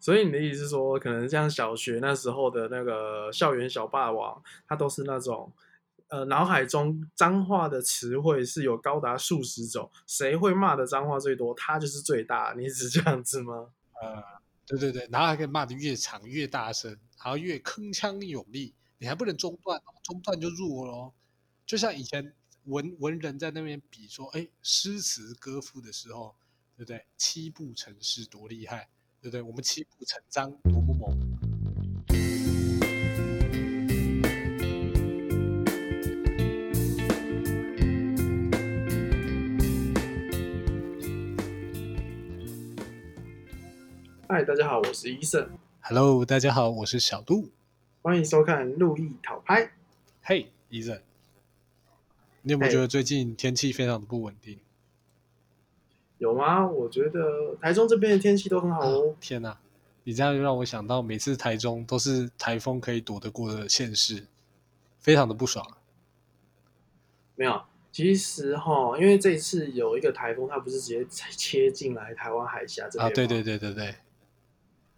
所以你的意思是说，可能像小学那时候的那个校园小霸王，他都是那种，呃，脑海中脏话的词汇是有高达数十种，谁会骂的脏话最多，他就是最大。你是这样子吗？呃，对对对，然后还可以骂的越长越大声，然后越铿锵有力，你还不能中断，中断就弱喽。就像以前文文人在那边比说，哎，诗词歌赋的时候，对不对？七步成诗多厉害。对不对？我们七步成章，多么猛！嗨，大家好，我是医生。Hello，大家好，我是小杜。欢迎收看《路易讨拍》。嘿，医生，你有没有觉得最近天气非常的不稳定？有吗？我觉得台中这边的天气都很好哦。天哪！你这样就让我想到，每次台中都是台风可以躲得过的县市，非常的不爽。没有，其实哈，因为这一次有一个台风，它不是直接切进来台湾海峡这边啊？对对对对对。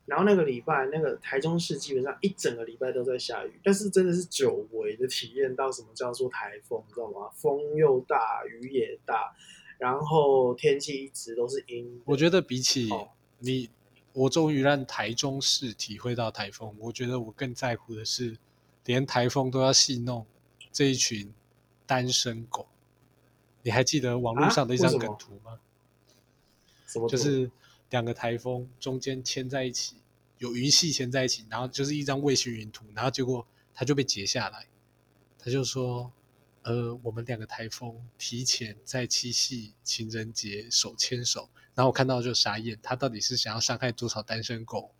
然后那个礼拜，那个台中市基本上一整个礼拜都在下雨，但是真的是久违的体验到什么叫做台风，你知道吗？风又大，雨也大，然后天气一直都是阴。我觉得比起你。我终于让台中市体会到台风。我觉得我更在乎的是，连台风都要戏弄这一群单身狗。你还记得网络上的一张梗图吗？什么？就是两个台风中间牵在一起，有云系牵在一起，然后就是一张卫星云图，然后结果它就被截下来。他就说：“呃，我们两个台风提前在七夕情人节手牵手。”然后我看到就傻眼，他到底是想要伤害多少单身狗？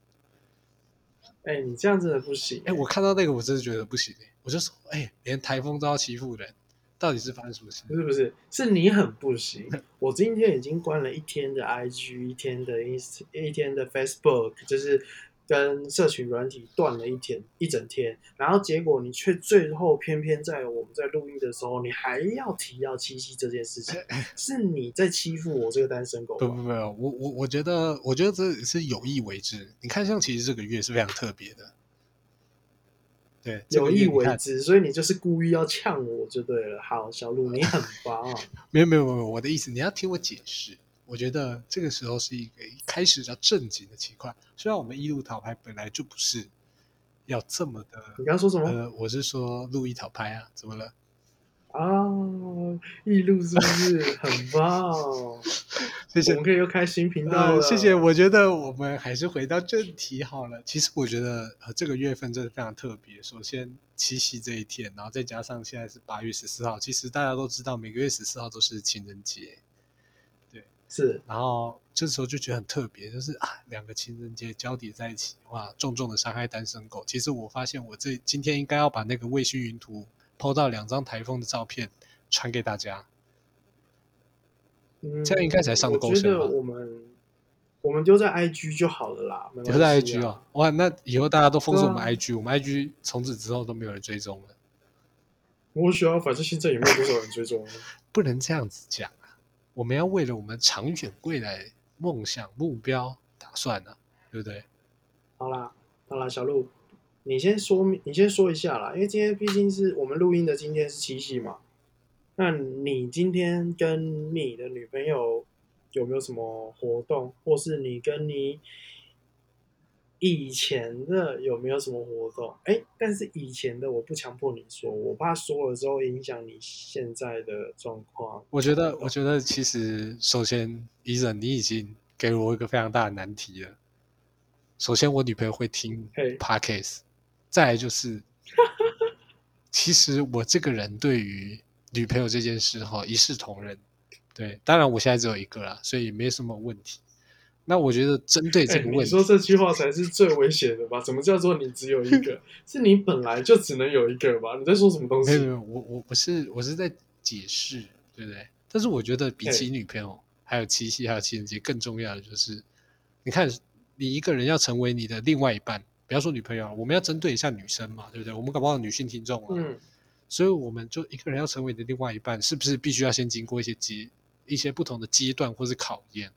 哎，你这样真的不行！哎，我看到那个我真的觉得不行我就说，哎，连台风都要欺负人，到底是发生什么事？不是不是，是你很不行。我今天已经关了一天的 IG，一天的 Ins，一天的 Facebook，就是。跟社群软体断了一天一整天，然后结果你却最后偏偏在我们在录音的时候，你还要提到七夕这件事情，是你在欺负我这个单身狗？不不不，我我我觉得我觉得这是有意为之。你看，像其实这个月是非常特别的，对，有意为之，所以你就是故意要呛我就对了。好，小鹿你很 棒。没有没有没有，我的意思你要听我解释。我觉得这个时候是一个开始要正经的情况。虽然我们一路讨牌本来就不是要这么的。你刚刚说什么？呃，我是说路易讨拍啊，怎么了？啊，一路是不是很棒？谢谢，我们可以又开新频道了。谢谢。我觉得我们还是回到正题好了。其实我觉得呃这个月份真的非常特别。首先七夕这一天，然后再加上现在是八月十四号。其实大家都知道，每个月十四号都是情人节。是，然后这时候就觉得很特别，就是啊，两个情人节交叠在一起，哇，重重的伤害单身狗。其实我发现，我这今天应该要把那个卫星云图抛到两张台风的照片传给大家，嗯这样应该才上够深吧？我们我们丢在 IG 就好了啦，丢在 IG 哦，哇，那以后大家都封锁我们 IG，我们 IG 从此之后都没有人追踪了。我需要，反正现在也没有多少人追踪，不能这样子讲。我们要为了我们长远未来梦想目标打算呢，对不对？好啦，好啦，小鹿，你先说，你先说一下啦，因为今天毕竟是我们录音的，今天是七夕嘛。那你今天跟你的女朋友有没有什么活动，或是你跟你？以前的有没有什么活动？哎，但是以前的我不强迫你说，我怕说了之后影响你现在的状况。我觉得，我觉得其实首先，伊人你已经给了我一个非常大的难题了。首先，我女朋友会听 podcast，再来就是，其实我这个人对于女朋友这件事哈一视同仁。对，当然我现在只有一个啦，所以没什么问题。那我觉得针对这个问题，你说这句话才是最危险的吧？怎么叫做你只有一个？是你本来就只能有一个吧？你在说什么东西？没有没有，我我不是我是在解释，对不对？但是我觉得比起女朋友，还有七夕，还有情人节，更重要的就是，你看你一个人要成为你的另外一半，不要说女朋友，我们要针对一下女生嘛，对不对？我们搞不好女性听众啊，嗯，所以我们就一个人要成为你的另外一半，是不是必须要先经过一些阶一些不同的阶段或是考验？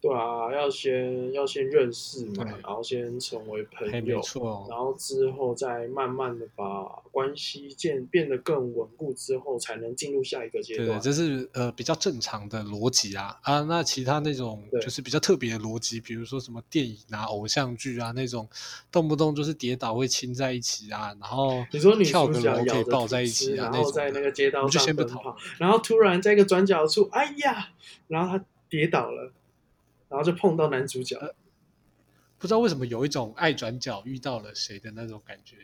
对对啊，要先要先认识嘛，然后先成为朋友，没错。然后之后再慢慢的把关系建变得更稳固之后，才能进入下一个阶段。对，这是呃比较正常的逻辑啊啊。那其他那种就是比较特别的逻辑，比如说什么电影啊、偶像剧啊那种，动不动就是跌倒会亲在一起啊，然后你说你跳个楼可以抱在一起啊，然后在那个街道上奔跑，然后突然在一个转角处，哎呀，然后他跌倒了。然后就碰到男主角，不知道为什么有一种爱转角遇到了谁的那种感觉，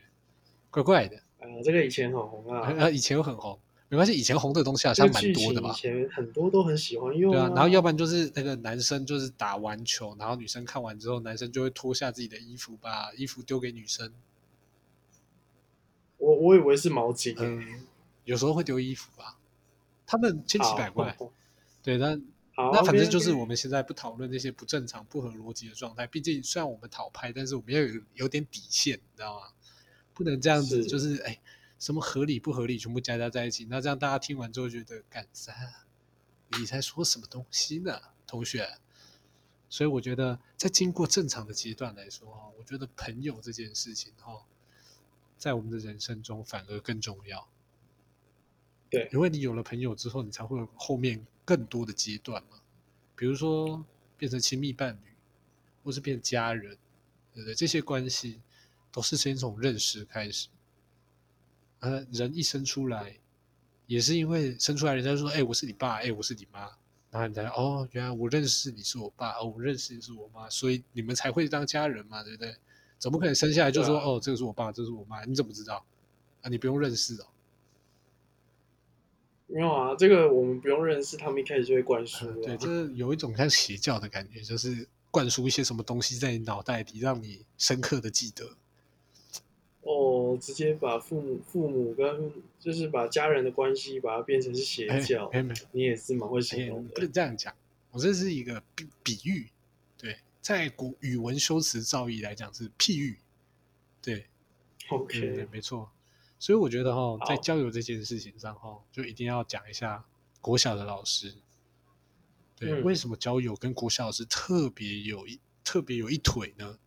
怪怪的。呃，这个以前很红啊，呃，以前又很红，没关系，以前红的东西好像蛮多的吧。以前很多都很喜欢用。对啊，然后要不然就是那个男生就是打完球，然后女生看完之后，男生就会脱下自己的衣服，把衣服丢给女生。我我以为是毛巾。嗯，有时候会丢衣服吧，他们千奇百怪。对，但。那反正就是我们现在不讨论那些不正常、不合逻辑的状态。毕竟虽然我们讨拍，但是我们要有有点底线，你知道吗？不能这样子，就是哎，什么合理不合理全部加加在一起。那这样大家听完之后觉得，干啥？你在说什么东西呢，同学？所以我觉得，在经过正常的阶段来说，哈，我觉得朋友这件事情，哈，在我们的人生中反而更重要。对，因为你有了朋友之后，你才会有后面。更多的阶段嘛，比如说变成亲密伴侣，或是变家人，对不对？这些关系都是先从认识开始。呃，人一生出来，也是因为生出来，人家说：“哎，我是你爸，哎，我是你妈。”然后你才哦，原来我认识你是我爸，哦，我认识你是我妈，所以你们才会当家人嘛，对不对？怎么可能生下来就说：“哦，这个是我爸，这是我妈？”你怎么知道？啊，你不用认识哦。没有啊，这个我们不用认识，他们一开始就会灌输。对，就是有一种像邪教的感觉，就是灌输一些什么东西在你脑袋里，让你深刻的记得。哦，直接把父母、父母跟就是把家人的关系，把它变成是邪教。你也是蛮会形容的。不能这样讲，我这是一个比比喻。对，在古语文修辞造诣来讲是譬喻。对，OK，没错。所以我觉得哈，在交友这件事情上哈，就一定要讲一下国小的老师。对，为什么交友跟国小老师特别有一特别有一腿呢？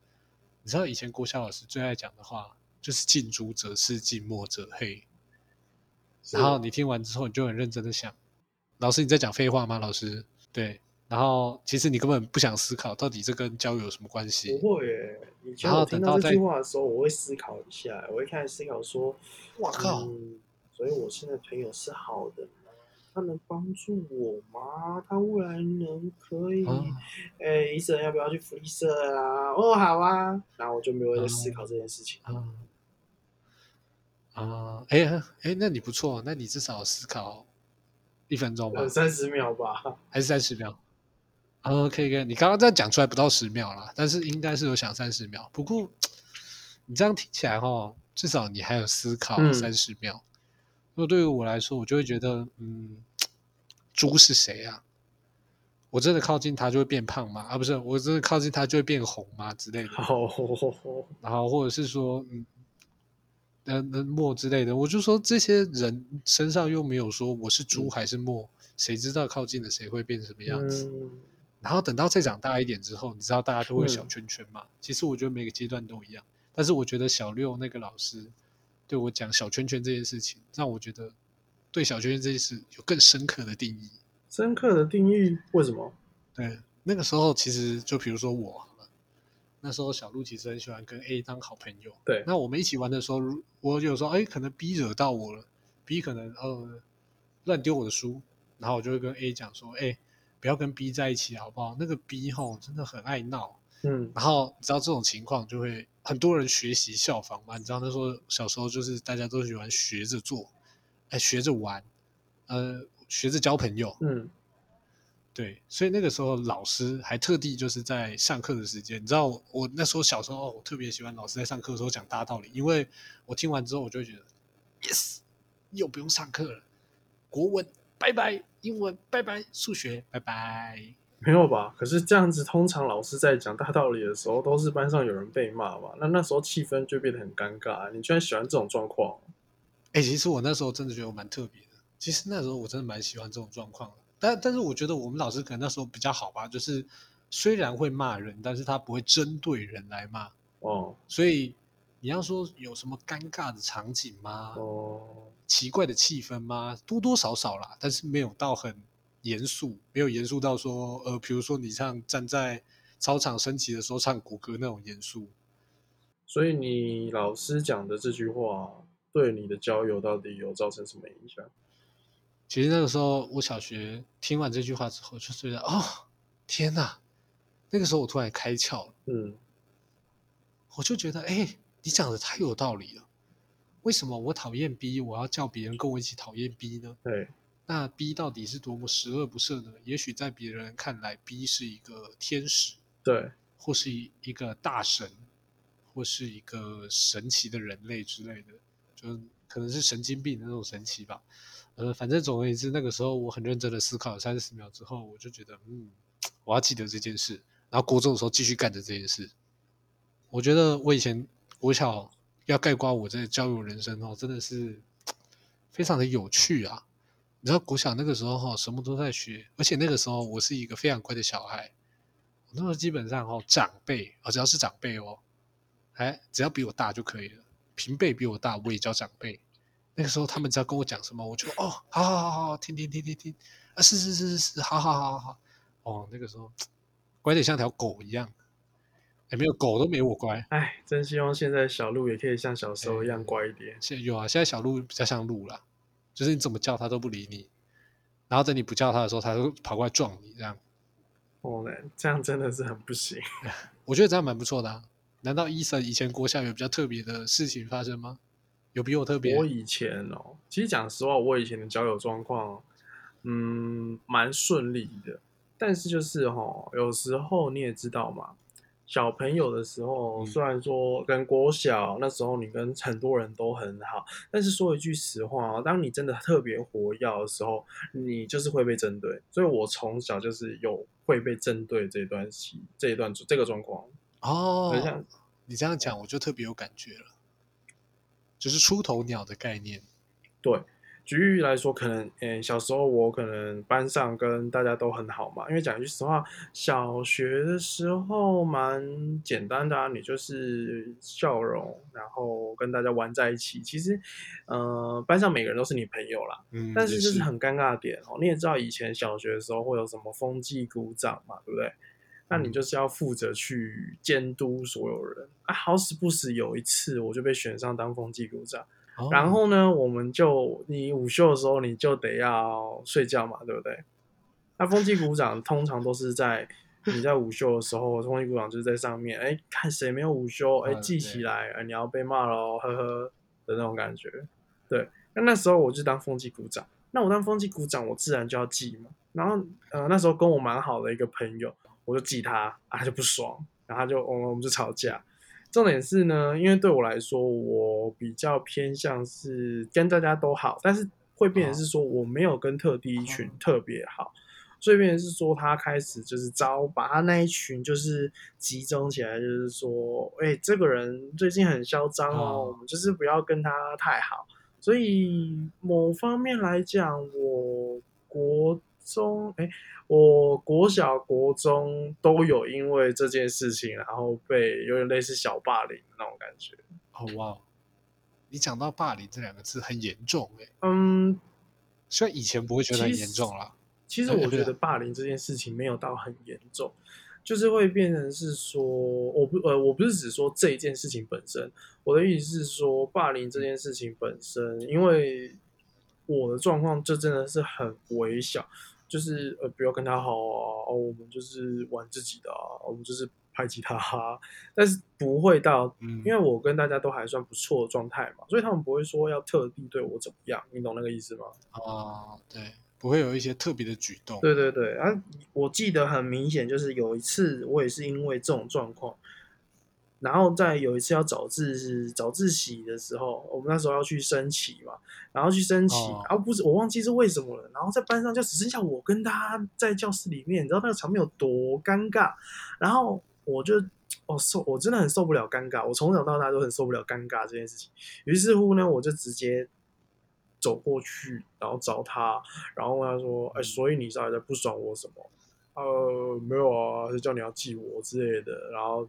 你知道以前国小老师最爱讲的话就是“近朱者赤，近墨者黑”。然后你听完之后，你就很认真的想：老师你在讲废话吗？老师，对。然后其实你根本不想思考，到底这跟交友有什么关系？不会，以前我听到这句话的时候，我会思考一下，我会开始思考说：“我靠！”所以我现在朋友是好的他能帮助我吗？他未来能可以？哎，医生要不要去福利社啊？哦，好啊。然后我就没有在思考这件事情。啊啊，哎哎，那你不错，那你至少思考一分钟吧？三十秒吧？还是三十秒？OK，OK，你刚刚这样讲出来不到十秒啦，但是应该是有想三十秒。不过你这样听起来哈，至少你还有思考三十秒。那对于我来说，我就会觉得，嗯，猪是谁啊？我真的靠近它就会变胖吗？啊，不是，我真的靠近它就会变红吗？之类的。然后或者是说，嗯，呃，那墨之类的，我就说这些人身上又没有说我是猪还是墨，谁知道靠近了谁会变什么样子？然后等到再长大一点之后，你知道大家都会小圈圈嘛？其实我觉得每个阶段都一样，但是我觉得小六那个老师对我讲小圈圈这件事情，让我觉得对小圈圈这件事有更深刻的定义。深刻的定义？为什么？对，那个时候其实就比如说我，那时候小鹿其实很喜欢跟 A 当好朋友。对，那我们一起玩的时候，我有时候哎，可能 B 惹到我了，B 可能呃乱丢我的书，然后我就会跟 A 讲说，哎。不要跟 B 在一起，好不好？那个 B 吼真的很爱闹，嗯，然后你知道这种情况就会很多人学习效仿嘛。你知道那时候小时候就是大家都喜欢学着做，哎，学着玩，呃，学着交朋友，嗯，对，所以那个时候老师还特地就是在上课的时间，你知道我那时候小时候我特别喜欢老师在上课的时候讲大道理，因为我听完之后我就觉得，yes，又不用上课了，国文。拜拜，英文拜拜，数学拜拜，没有吧？可是这样子，通常老师在讲大道理的时候，都是班上有人被骂吧？那那时候气氛就变得很尴尬。你居然喜欢这种状况？哎，其实我那时候真的觉得我蛮特别的。其实那时候我真的蛮喜欢这种状况的。但但是我觉得我们老师可能那时候比较好吧，就是虽然会骂人，但是他不会针对人来骂。哦，所以你要说有什么尴尬的场景吗？哦，奇怪的气氛吗？多多少少啦，但是没有到很严肃，没有严肃到说，呃，比如说你像站在操场升旗的时候唱国歌那种严肃。所以你老师讲的这句话，对你的交友到底有造成什么影响？其实那个时候，我小学听完这句话之后，就觉得哦，天哪！那个时候我突然开窍了，嗯，我就觉得，哎，你讲的太有道理了。为什么我讨厌 B，我要叫别人跟我一起讨厌 B 呢？对，那 B 到底是多么十恶不赦呢？也许在别人看来，B 是一个天使，对，或是一一个大神，或是一个神奇的人类之类的，就可能是神经病的那种神奇吧。呃，反正总而言之，那个时候我很认真的思考了三十秒之后，我就觉得，嗯，我要记得这件事。然后国中的时候继续干着这件事。我觉得我以前国小要盖刮我这交友人生哦，真的是非常的有趣啊！你知道国小那个时候哈，什么都在学，而且那个时候我是一个非常乖的小孩。那时候基本上哈，长辈啊，只要是长辈哦，哎，只要比我大就可以了。平辈比我大，我也叫长辈。那个时候，他们只要跟我讲什么，我就哦，好好好好，听听听听听，啊，是是是是是，好好好好好，哦，那个时候 乖的像条狗一样，也没有狗都没我乖，哎，真希望现在小鹿也可以像小时候一样乖一点。现在有啊，现在小鹿比较像鹿了，就是你怎么叫它都不理你，然后等你不叫它的时候，它就跑过来撞你这样。哦，那这样真的是很不行。我觉得这样蛮不错的啊。难道伊森以前国校有比较特别的事情发生吗？有比我特别？我以前哦，其实讲实话，我以前的交友状况，嗯，蛮顺利的。但是就是哈，有时候你也知道嘛，小朋友的时候，虽然说跟国小那时候你跟很多人都很好，但是说一句实话啊，当你真的特别活跃的时候，你就是会被针对。所以我从小就是有会被针对这段期这一段这个状况哦。你这样讲，我就特别有感觉了。就是出头鸟的概念，对。举例来说，可能，嗯，小时候我可能班上跟大家都很好嘛，因为讲句实话，小学的时候蛮简单的啊，你就是笑容，然后跟大家玩在一起。其实，呃，班上每个人都是你朋友啦。嗯。但是就是很尴尬的点哦，你也知道以前小学的时候会有什么风纪鼓掌嘛，对不对？那你就是要负责去监督所有人啊！好死不死有一次我就被选上当风纪股长，然后呢，我们就你午休的时候你就得要睡觉嘛，对不对？那风纪股长通常都是在你在午休的时候，风纪股长就是在上面，哎，看谁没有午休，哎，记起来，哎，你要被骂喽，呵呵的那种感觉。对，那那时候我就当风纪股长，那我当风纪股长，我自然就要记嘛。然后呃，那时候跟我蛮好的一个朋友。我就记他，他就不爽，然后就我们我们就吵架。重点是呢，因为对我来说，我比较偏向是跟大家都好，但是会变成是说我没有跟特地一群特别好，所以变成是说他开始就是招把他那一群就是集中起来，就是说，哎，这个人最近很嚣张哦，我们就是不要跟他太好。所以某方面来讲，我国中哎。我国小、国中都有因为这件事情，然后被有点类似小霸凌那种感觉。哦哇，你讲到霸凌这两个字很严重哎。嗯，虽然以前不会觉得很严重啦。其实我觉得霸凌这件事情没有到很严重，就是会变成是说，我不呃，我不是只说这一件事情本身，我的意思是说，霸凌这件事情本身，因为我的状况就真的是很微小。就是呃，不要跟他好啊！哦，我们就是玩自己的啊，我们就是拍吉他哈。但是不会到，因为我跟大家都还算不错的状态嘛，所以他们不会说要特地对我怎么样，你懂那个意思吗？啊，对，不会有一些特别的举动。对对对，啊，我记得很明显，就是有一次我也是因为这种状况。然后在有一次要早自早自习的时候，我们那时候要去升旗嘛，然后去升旗，然后不是我忘记是为什么了。然后在班上就只剩下我跟他在教室里面，你知道那个场面有多尴尬。然后我就哦受，我真的很受不了尴尬。我从小到大都很受不了尴尬这件事情。于是乎呢，我就直接走过去，然后找他，然后问他说：“哎，所以你到底在不爽我什么？”呃，没有啊，就叫你要记我之类的，然后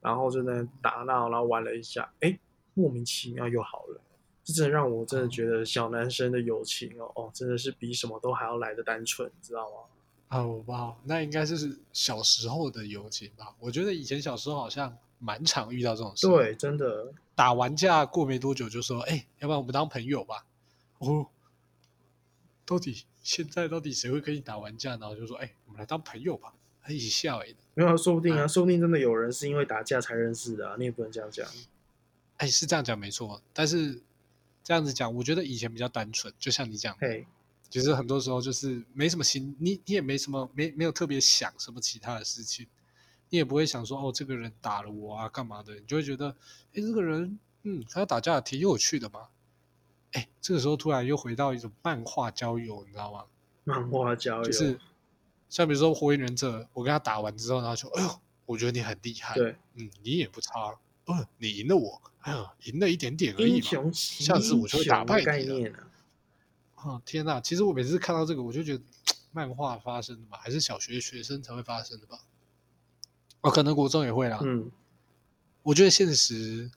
然后就在打闹，然后玩了一下，哎，莫名其妙又好了。这真的让我真的觉得小男生的友情哦哦，真的是比什么都还要来的单纯，知道吗？哦哇，那应该就是小时候的友情吧？我觉得以前小时候好像蛮常遇到这种事。对，真的打完架过没多久就说，哎，要不然我们当朋友吧？哦，到底现在到底谁会跟你打完架，然后就说，哎，我们来当朋友吧？一起笑哎，没有，说不定啊，说不定真的有人是因为打架才认识的啊，你也不能这样讲。哎，是这样讲没错，但是。这样子讲，我觉得以前比较单纯，就像你讲，其实很多时候就是没什么心，你你也没什么没没有特别想什么其他的事情，你也不会想说哦，这个人打了我啊，干嘛的？你就会觉得，哎，这个人，嗯，他打架挺有趣的嘛。哎，这个时候突然又回到一种漫画交友，你知道吗？漫画交友就是，像比如说火影忍者，我跟他打完之后，然后说，哎呦，我觉得你很厉害，对，嗯，你也不差。嗯，你赢了我，哎呀，赢了一点点而已嘛。下次我就会打败你了。啊，天哪！其实我每次看到这个，我就觉得漫画发生的嘛，还是小学学生才会发生的吧？哦，可能国中也会啦。嗯，我觉得现实，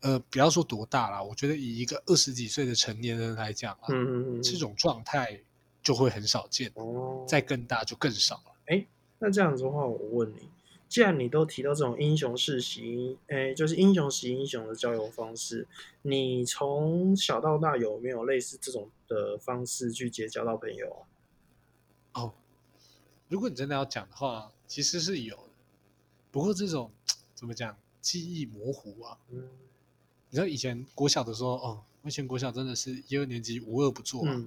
呃，不要说多大了，我觉得以一个二十几岁的成年人来讲啊，嗯嗯嗯，这种状态就会很少见。哦，再更大就更少了。哎，那这样子的话，我问你。既然你都提到这种英雄式型，诶，就是英雄惜英雄的交友方式，你从小到大有没有类似这种的方式去结交到朋友啊？哦，如果你真的要讲的话，其实是有的。不过这种怎么讲，记忆模糊啊。嗯，你知道以前国小的时候，哦，以前国小真的是一二年级无恶不作啊。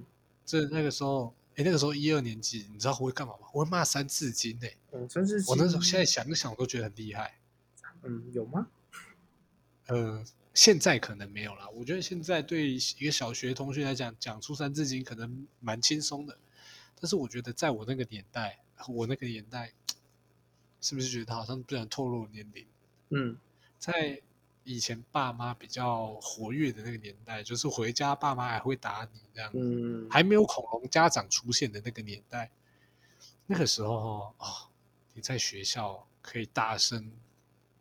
这那个时候。哎，那个时候一二年级，你知道我会干嘛吗？我会骂《三字经》诶。嗯，《三字经》。我那时候现在想一想，我都觉得很厉害。嗯，有吗？呃，现在可能没有了。我觉得现在对一个小学同学来讲，讲出《三字经》可能蛮轻松的。但是我觉得，在我那个年代，我那个年代，是不是觉得他好像不想透露年龄？嗯，在。以前爸妈比较活跃的那个年代，就是回家爸妈还会打你这样，嗯，还没有恐龙家长出现的那个年代，那个时候哦，你在学校可以大声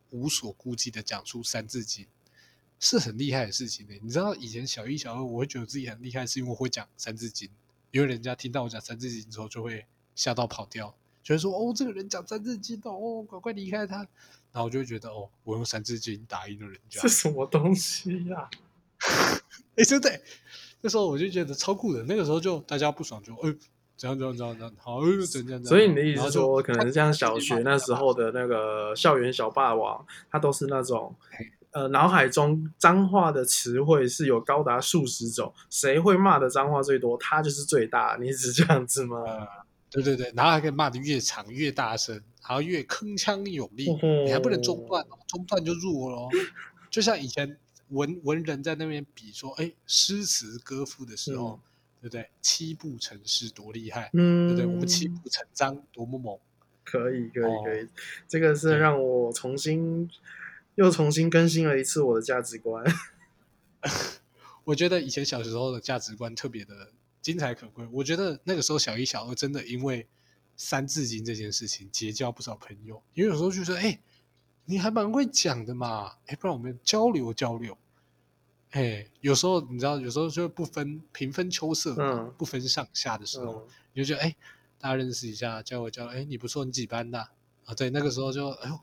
无所顾忌的讲出三字经，是很厉害的事情呢。你知道以前小一、小二，我会觉得自己很厉害，是因为我会讲三字经，因为人家听到我讲三字经之后，就会吓到跑掉，就会说哦，这个人讲三字经哦，赶快离开他。然后我就会觉得，哦，我用三字经打赢了人家，是什么东西呀？哎，真的，那时候我就觉得超酷的。那个时候就大家不爽，就哎，怎样怎样怎样怎样，好，怎样怎样。所以你的意思是说，可能像小学那时候的那个校园小霸王，他都是那种，呃，脑海中脏话的词汇是有高达数十种，谁会骂的脏话最多，他就是最大。你是这样子吗？对对对，然后还可以骂的越长越大声。然后越铿锵有力，你还不能中断哦，中断就弱了。就像以前文文人在那边比说，哎，诗词歌赋的时候，对不对？七步成诗多厉害，嗯对不对？我们七步成章多么猛。可以，可以，可以。这个是让我重新又重新更新了一次我的价值观。我觉得以前小时候的价值观特别的精彩可贵。我觉得那个时候小一、小二真的因为。三字经这件事情结交不少朋友，因为有时候就说：“哎，你还蛮会讲的嘛，哎，不然我们交流交流。”哎，有时候你知道，有时候就不分平分秋色，嗯，不分上下的时候，你就觉得哎，大家认识一下，交流交流。哎，你不错，你几班的？啊，对，那个时候就哎呦，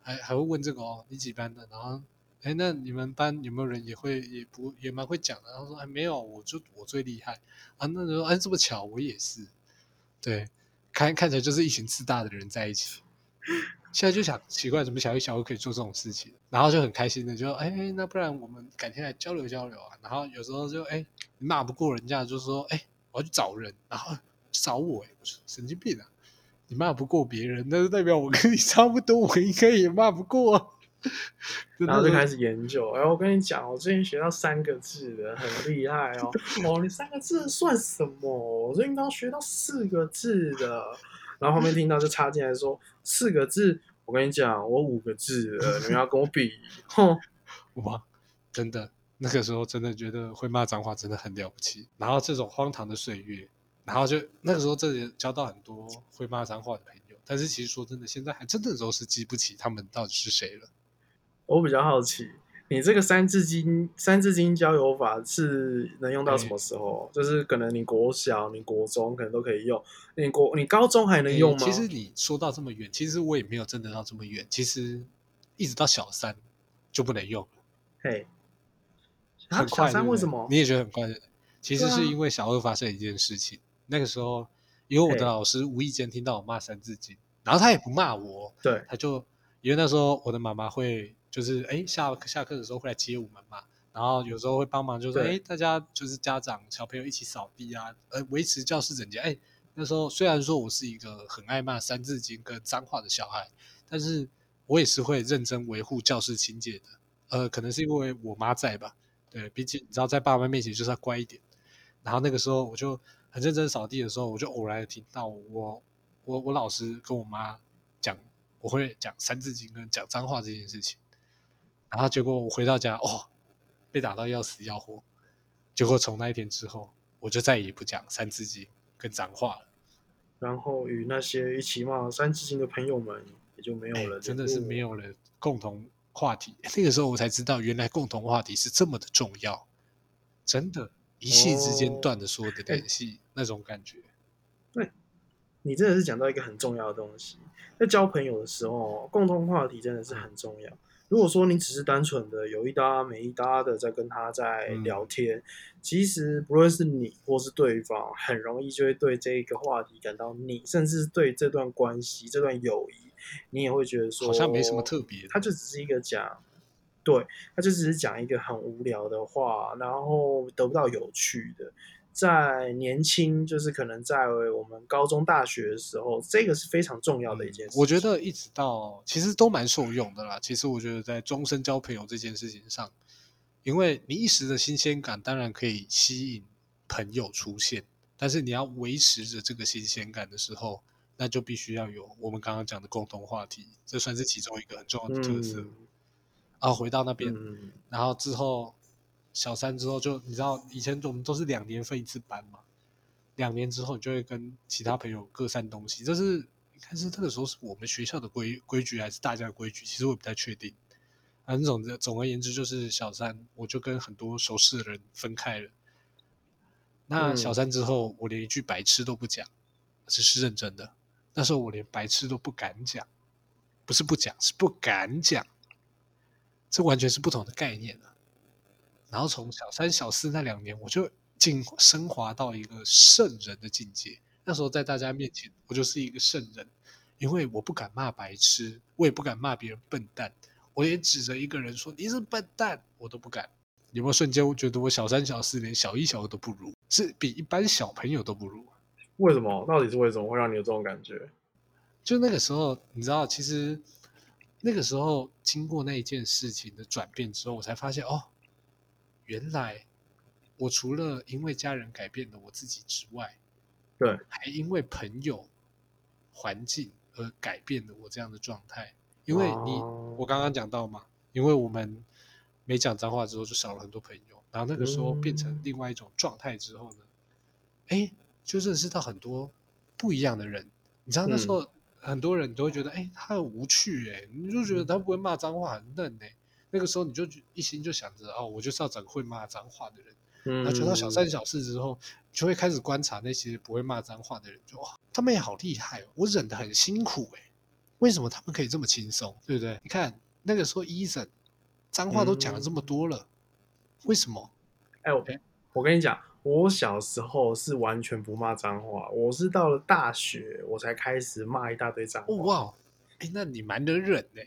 还还会问这个哦，你几班的？然后哎，那你们班有没有人也会也不也蛮会讲的？然后说哎，没有，我就我最厉害啊。那时候哎，这么巧，我也是，对。看看起来就是一群自大的人在一起，现在就想奇怪，怎么小一、小二可以做这种事情，然后就很开心的就哎，那不然我们改天来交流交流啊。然后有时候就哎，骂不过人家，就说哎，我要去找人，然后找我哎，神经病啊，你骂不过别人，那就代表我跟你差不多，我应该也骂不过。然后就开始研究，哎，我跟你讲，我最近学到三个字的，很厉害哦。哦，你三个字算什么？我最近刚学到四个字的。然后后面听到就插进来说四个字，我跟你讲，我五个字的，你们要跟我比？哼，哇，真的，那个时候真的觉得会骂脏话真的很了不起。然后这种荒唐的岁月，然后就那个时候，这里交到很多会骂脏话的朋友。但是其实说真的，现在还真的都是记不起他们到底是谁了。我比较好奇，你这个三字经三字经交友法是能用到什么时候？就是可能你国小、你国中可能都可以用，你国你高中还能用吗？其实你说到这么远，其实我也没有真的到这么远。其实一直到小三就不能用了。嘿，很快，小三为什么？你也觉得很快？其实是因为小二发生一件事情。那个时候，因为我的老师无意间听到我骂《三字经》，然后他也不骂我，对，他就因为那时候我的妈妈会就是哎下下课的时候会来接我们嘛，然后有时候会帮忙，就是哎大家就是家长小朋友一起扫地啊，呃维持教室整洁。哎，那时候虽然说我是一个很爱骂《三字经》跟脏话的小孩，但是我也是会认真维护教室清洁的。呃，可能是因为我妈在吧，对，毕竟你知道在爸妈面前就是要乖一点。然后那个时候我就。很认真扫地的时候，我就偶然听到我我我老师跟我妈讲我会讲三字经跟讲脏话这件事情，然后结果我回到家哦，被打到要死要活，结果从那一天之后，我就再也不讲三字经跟脏话了。然后与那些一起骂三字经的朋友们也就没有了，真的是没有了共同话题。那个时候我才知道，原来共同话题是这么的重要，真的。一夕之间断了所有的联系，那种感觉。对，你真的是讲到一个很重要的东西。在交朋友的时候，共同话题真的是很重要。如果说你只是单纯的有一搭没一搭的在跟他在聊天，其实不论是你或是对方，很容易就会对这个话题感到腻，甚至对这段关系、这段友谊，你也会觉得说好像没什么特别。他就只是一个讲。对，他就只是讲一个很无聊的话，然后得不到有趣的。在年轻，就是可能在我们高中、大学的时候，这个是非常重要的一件事。我觉得一直到其实都蛮受用的啦。其实我觉得在终身交朋友这件事情上，因为你一时的新鲜感当然可以吸引朋友出现，但是你要维持着这个新鲜感的时候，那就必须要有我们刚刚讲的共同话题，这算是其中一个很重要的特色。然后回到那边，然后之后小三之后就你知道以前我们都是两年分一次班嘛，两年之后你就会跟其他朋友各散东西，这是应该是那个时候是我们学校的规规矩还是大家的规矩，其实我不太确定。反正总总而言之就是小三我就跟很多熟识的人分开了。那小三之后我连一句白痴都不讲，只是认真的。那时候我连白痴都不敢讲，不是不讲是不敢讲。这完全是不同的概念了。然后从小三、小四那两年，我就进升华到一个圣人的境界。那时候在大家面前，我就是一个圣人，因为我不敢骂白痴，我也不敢骂别人笨蛋，我也指着一个人说你是笨蛋，我都不敢。有没有瞬间我觉得我小三、小四连小一、小二都不如，是比一般小朋友都不如？为什么？到底是为什么会让你有这种感觉？就那个时候，你知道，其实。那个时候，经过那一件事情的转变之后，我才发现哦，原来我除了因为家人改变了我自己之外，对，还因为朋友、环境而改变了我这样的状态。因为你，我刚刚讲到嘛，因为我们没讲脏话之后，就少了很多朋友。然后那个时候变成另外一种状态之后呢，哎，就认识到很多不一样的人。你知道那时候。很多人都会觉得，哎，他很无趣，哎，你就觉得他不会骂脏话，很嫩，哎。那个时候你就一心就想着，哦，我就是要找个会骂脏话的人。嗯。那到小三小四之后，就会开始观察那些不会骂脏话的人，就哇，他们也好厉害，我忍得很辛苦，哎，为什么他们可以这么轻松，对不对？你看那个时候，伊森脏话都讲了这么多了，为什么？哎，我我跟你讲。我小时候是完全不骂脏话，我是到了大学我才开始骂一大堆脏话。哇，哎，那你蛮能忍的。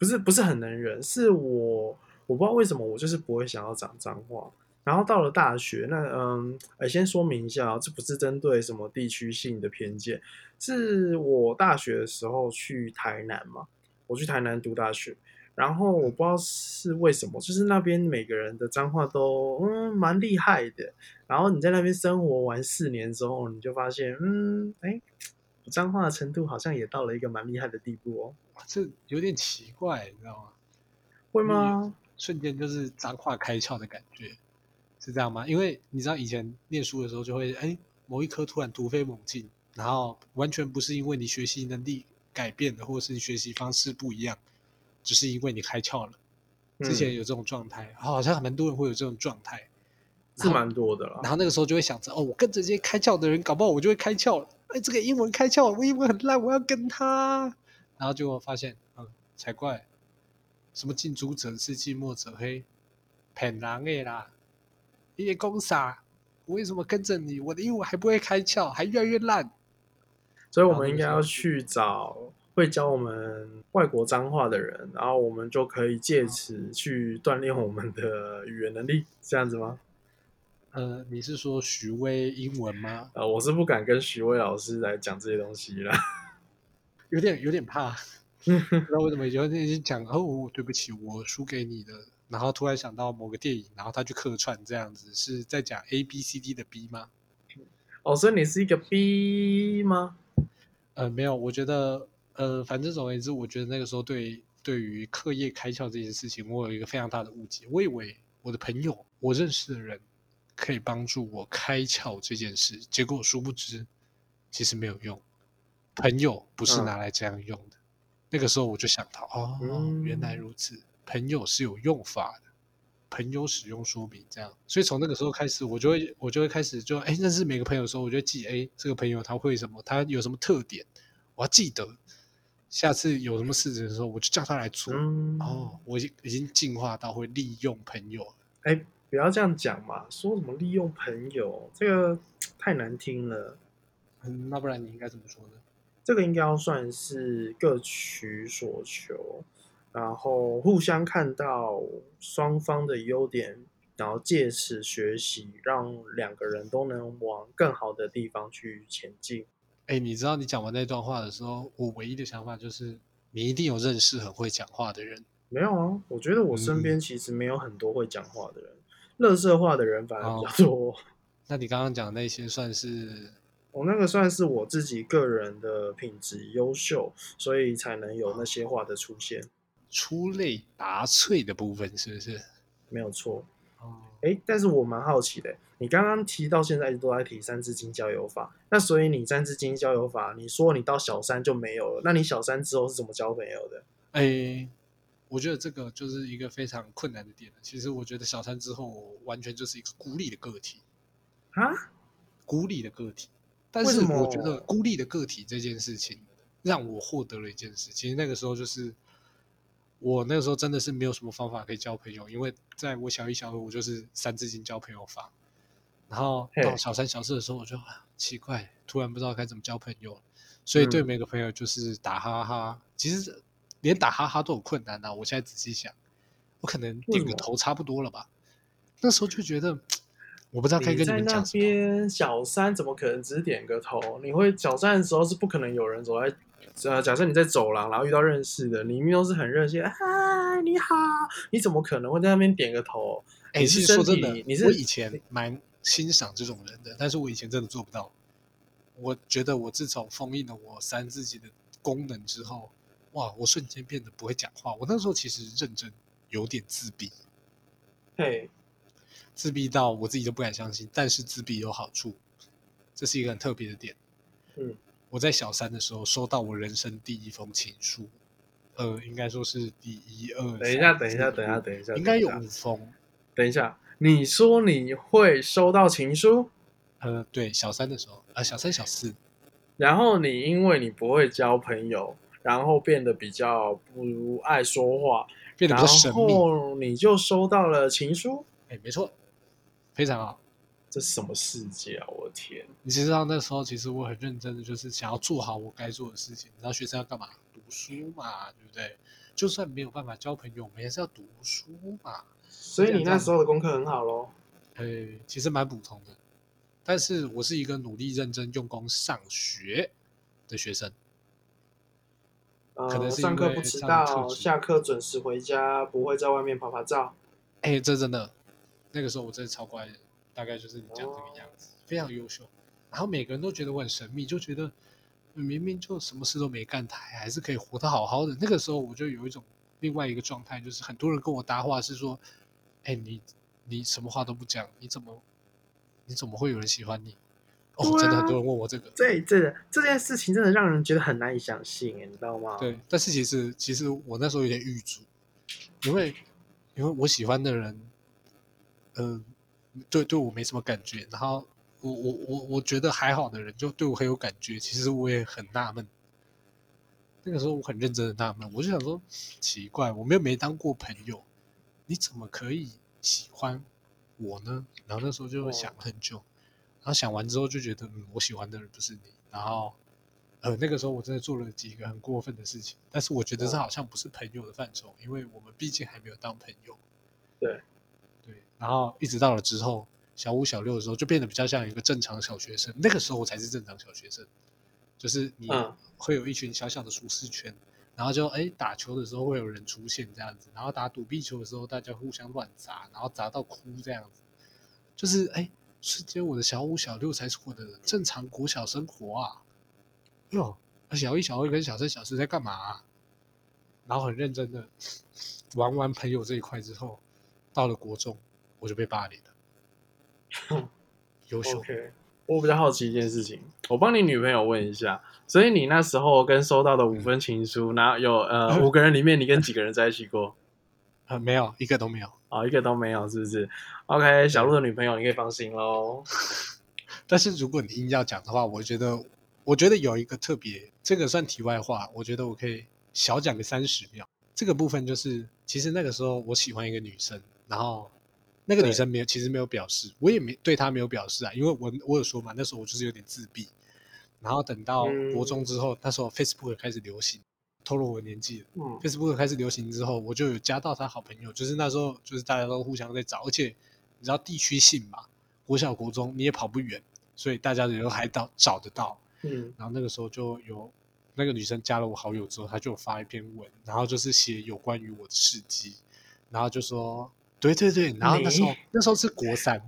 不是不是很能忍，是我我不知道为什么我就是不会想要讲脏话。然后到了大学，那嗯，哎，先说明一下，这不是针对什么地区性的偏见，是我大学的时候去台南嘛，我去台南读大学。然后我不知道是为什么，就是那边每个人的脏话都嗯蛮厉害的。然后你在那边生活完四年之后，你就发现嗯哎，脏话的程度好像也到了一个蛮厉害的地步哦。这有点奇怪，你知道吗？会吗？瞬间就是脏话开窍的感觉，是这样吗？因为你知道以前念书的时候就会哎，某一科突然突飞猛进，然后完全不是因为你学习能力改变了，或者是你学习方式不一样，只是因为你开窍了。之前有这种状态，好像蛮多人会有这种状态，是蛮多的然后那个时候就会想着，哦，我跟着这些开窍的人，搞不好我就会开窍了。哎，这个英文开窍，我英文很烂，我要跟他。然后就发现，嗯，才怪，什么近朱者赤，近墨者黑，骗人的啦！你也公傻？我为什么跟着你？我的英文还不会开窍，还越来越烂。所以我们应该要去找会教我们外国脏话的人，然后我们就可以借此去锻炼我们的语言能力，这样子吗？呃，你是说徐威英文吗？呃，我是不敢跟徐威老师来讲这些东西了，有点有点怕。不知道为什么有天已经讲哦，对不起，我输给你的。然后突然想到某个电影，然后他去客串这样子，是在讲 A B C D 的 B 吗？哦，所以你是一个 B 吗？呃，没有，我觉得呃，反正总而言之，我觉得那个时候对对于课业开窍这件事情，我有一个非常大的误解。我以为我的朋友，我认识的人。可以帮助我开窍这件事，结果殊不知，其实没有用。朋友不是拿来这样用的。那个时候我就想到，哦，原来如此，朋友是有用法的。朋友使用说明这样，所以从那个时候开始，我就会我就会开始就哎认识每个朋友的时候，我就记哎这个朋友他会什么，他有什么特点，我要记得。下次有什么事情的时候，我就叫他来做。哦，我已经已经进化到会利用朋友了。哎。不要这样讲嘛！说什么利用朋友，这个太难听了。嗯，那不然你应该怎么说呢？这个应该要算是各取所求，然后互相看到双方的优点，然后借此学习，让两个人都能往更好的地方去前进。哎，你知道你讲完那段话的时候，我唯一的想法就是，你一定有认识很会讲话的人。没有啊，我觉得我身边其实没有很多会讲话的人。乐色化的人反而比较多。那你刚刚讲那些算是？我那个算是我自己个人的品质优秀，所以才能有那些话的出现。出类拔萃的部分是不是？没有错。哦。哎，但是我蛮好奇的，你刚刚提到现在都在提三字经交友法，那所以你三字经交友法，你说你到小三就没有了，那你小三之后是怎么交朋友的？哎。我觉得这个就是一个非常困难的点其实我觉得小三之后完全就是一个孤立的个体啊，孤立的个体。但是我觉得孤立的个体这件事情让我获得了一件事。其实那个时候就是我那个时候真的是没有什么方法可以交朋友，因为在我小一、小二，我就是三字经交朋友法。然后到小三、小四的时候，我就奇怪，突然不知道该怎么交朋友，所以对每个朋友就是打哈哈。其实。连打哈哈都有困难呐！我现在仔细想，我可能点个头差不多了吧。那时候就觉得，我不知道该跟你们讲什么。边小三怎么可能只点个头？你会小三的时候是不可能有人走在，呃，假设你在走廊，然后遇到认识的，你明明都是很热心，嗨，你好，你怎么可能会在那边点个头？哎，其实说真的，你是我以前蛮欣赏这种人的，但是我以前真的做不到。我觉得我自从封印了我三自己的功能之后。哇！我瞬间变得不会讲话。我那时候其实认真有点自闭，嘿，自闭到我自己都不敢相信。但是自闭有好处，这是一个很特别的点。嗯，我在小三的时候收到我人生第一封情书，呃，应该说是第一二。等一下，等一下，等一下，等一下，应该有五封。等一下，你说你会收到情书？呃，对，小三的时候，呃，小三、小四。然后你因为你不会交朋友。然后变得比较不爱说话，变得比较神秘。然后你就收到了情书，哎，没错，非常好。这什么世界啊！我的天！你知道那时候其实我很认真的，就是想要做好我该做的事情。你知道学生要干嘛？读书嘛，对不对？就算没有办法交朋友，我们也是要读书嘛。所以你那时候的功课很好喽？哎，其实蛮普通的，但是我是一个努力认真用功上学的学生。可能上课不迟到，下课准时回家，不会在外面拍拍照。哎，这真的，那个时候我真的超乖的，大概就是你讲这个样子，非常优秀。然后每个人都觉得我很神秘，就觉得明明就什么事都没干，他还是可以活得好好的。那个时候我就有一种另外一个状态，就是很多人跟我搭话是说：“哎，你你什么话都不讲，你怎么你怎么会有人喜欢你？”哦，真的很多人问我这个。对，这这件事情真的让人觉得很难以相信，你知道吗？对，但是其实其实我那时候有点预足，因为因为我喜欢的人，嗯，对对我没什么感觉，然后我我我我觉得还好的人就对我很有感觉，其实我也很纳闷。那个时候我很认真的纳闷，我就想说，奇怪，我们又没当过朋友，你怎么可以喜欢我呢？然后那时候就想很久，然后想完之后就觉得，嗯，我喜欢的人不是你。然后，呃，那个时候我真的做了几个很过分的事情，但是我觉得这好像不是朋友的范畴，因为我们毕竟还没有当朋友。对。然后一直到了之后，小五、小六的时候，就变得比较像一个正常小学生。那个时候我才是正常小学生。就是你会有一群小小的舒适圈，然后就哎打球的时候会有人出现这样子，然后打躲避球的时候大家互相乱砸，然后砸到哭这样子，就是哎，瞬间我的小五小六才是我的正常国小生活啊，哟，小一小二跟小三小四在干嘛？然后很认真的玩完朋友这一块之后，到了国中我就被霸凌了，优秀。我比较好奇一件事情，我帮你女朋友问一下，所以你那时候跟收到的五分情书，然后有呃 五个人里面，你跟几个人在一起过？呃，没有，一个都没有。哦，一个都没有，是不是？OK，小鹿的女朋友你可以放心喽。但是如果你硬要讲的话，我觉得，我觉得有一个特别，这个算题外话，我觉得我可以小讲个三十秒。这个部分就是，其实那个时候我喜欢一个女生，然后。那个女生没有，其实没有表示，我也没对她没有表示啊，因为我我有说嘛，那时候我就是有点自闭。然后等到国中之后，那时候 Facebook 开始流行，透露我年纪了。Facebook 开始流行之后，我就有加到她好朋友，就是那时候就是大家都互相在找，而且你知道地区性嘛，国小国中你也跑不远，所以大家也都还到找得到。嗯，然后那个时候就有那个女生加了我好友之后，她就发一篇文，然后就是写有关于我的事迹，然后就说。对对对，然后那时候那时候是国三，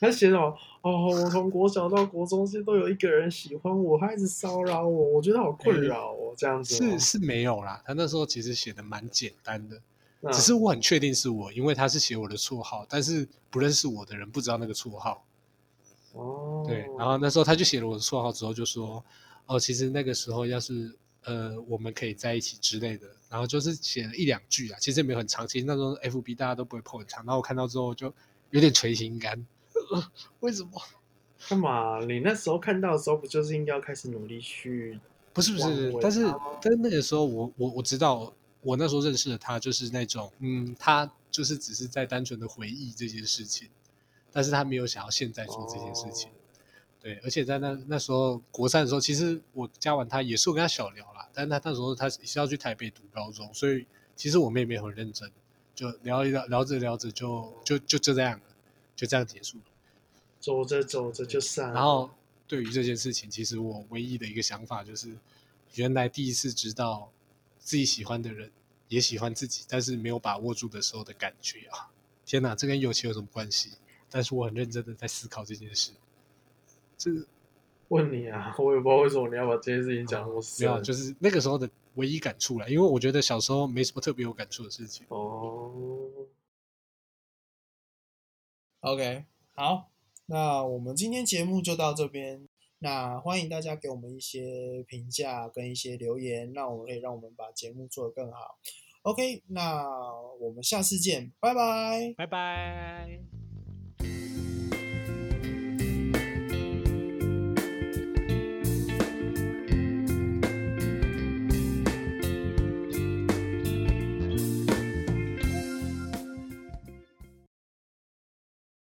他写到哦，我从国小到国中是都有一个人喜欢我，他一直骚扰我，我觉得好困扰哦，这样子是是没有啦，他那时候其实写的蛮简单的，只是我很确定是我，因为他是写我的绰号，但是不认识我的人不知道那个绰号。哦，对，然后那时候他就写了我的绰号之后就说，哦，其实那个时候要是。呃，我们可以在一起之类的，然后就是写了一两句啊，其实也没有很长。其实那时候 F B 大家都不会破很长，然后我看到之后就有点垂心肝。为什么？干嘛？你那时候看到的时候，不就是应该要开始努力去？不是不是，但是但是那个时候我我我知道，我那时候认识的他就是那种，嗯，他就是只是在单纯的回忆这件事情，但是他没有想要现在做这件事情。对，而且在那那时候国三的时候，其实我加完他也是我跟他小聊啦，但他那时候他是要去台北读高中，所以其实我们也没有很认真，就聊一聊，聊着聊着就就就就这样了，就这样结束了。走着走着就散了。然后对于这件事情，其实我唯一的一个想法就是，原来第一次知道自己喜欢的人也喜欢自己，但是没有把握住的时候的感觉啊！天哪，这跟友情有什么关系？但是我很认真的在思考这件事。这 问你啊，我也不知道为什么你要把这件事情讲那么深。没有，就是那个时候的唯一感触了，因为我觉得小时候没什么特别有感触的事情。哦。OK，好，那我们今天节目就到这边。那欢迎大家给我们一些评价跟一些留言，那我们可以让我们把节目做得更好。OK，那我们下次见，拜拜，拜拜。